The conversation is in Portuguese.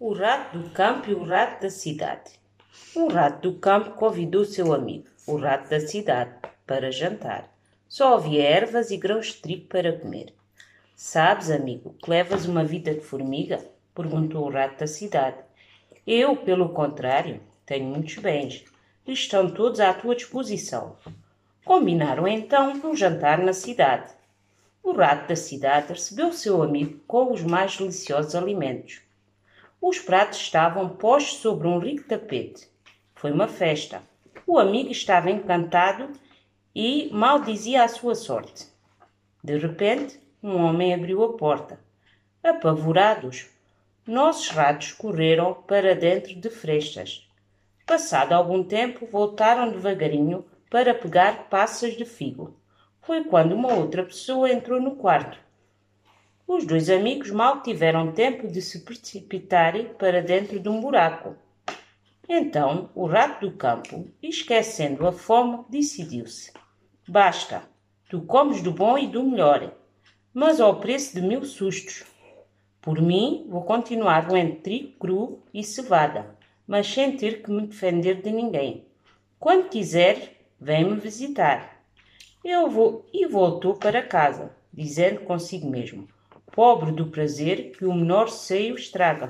O rato do campo e o rato da cidade. O rato do campo convidou seu amigo, o rato da cidade, para jantar. Só havia ervas e grãos de trigo para comer. Sabes, amigo, que levas uma vida de formiga? perguntou o rato da cidade. Eu, pelo contrário, tenho muitos bens. Estão todos à tua disposição. Combinaram então um jantar na cidade. O rato da cidade recebeu seu amigo com os mais deliciosos alimentos. Os pratos estavam postos sobre um rico tapete. Foi uma festa. O amigo estava encantado e mal dizia a sua sorte. De repente, um homem abriu a porta. Apavorados, nossos ratos correram para dentro de frestas. Passado algum tempo, voltaram devagarinho para pegar passas de figo. Foi quando uma outra pessoa entrou no quarto. Os dois amigos mal tiveram tempo de se precipitarem para dentro de um buraco. Então o rato do campo, esquecendo a fome, decidiu-se: Basta, tu comes do bom e do melhor, mas ao preço de mil sustos. Por mim, vou continuar roendo trigo cru e cevada, mas sem ter que me defender de ninguém. Quando quiser, vem-me visitar. Eu vou e voltou para casa, dizendo consigo mesmo: pobre do prazer que o menor seio estraga.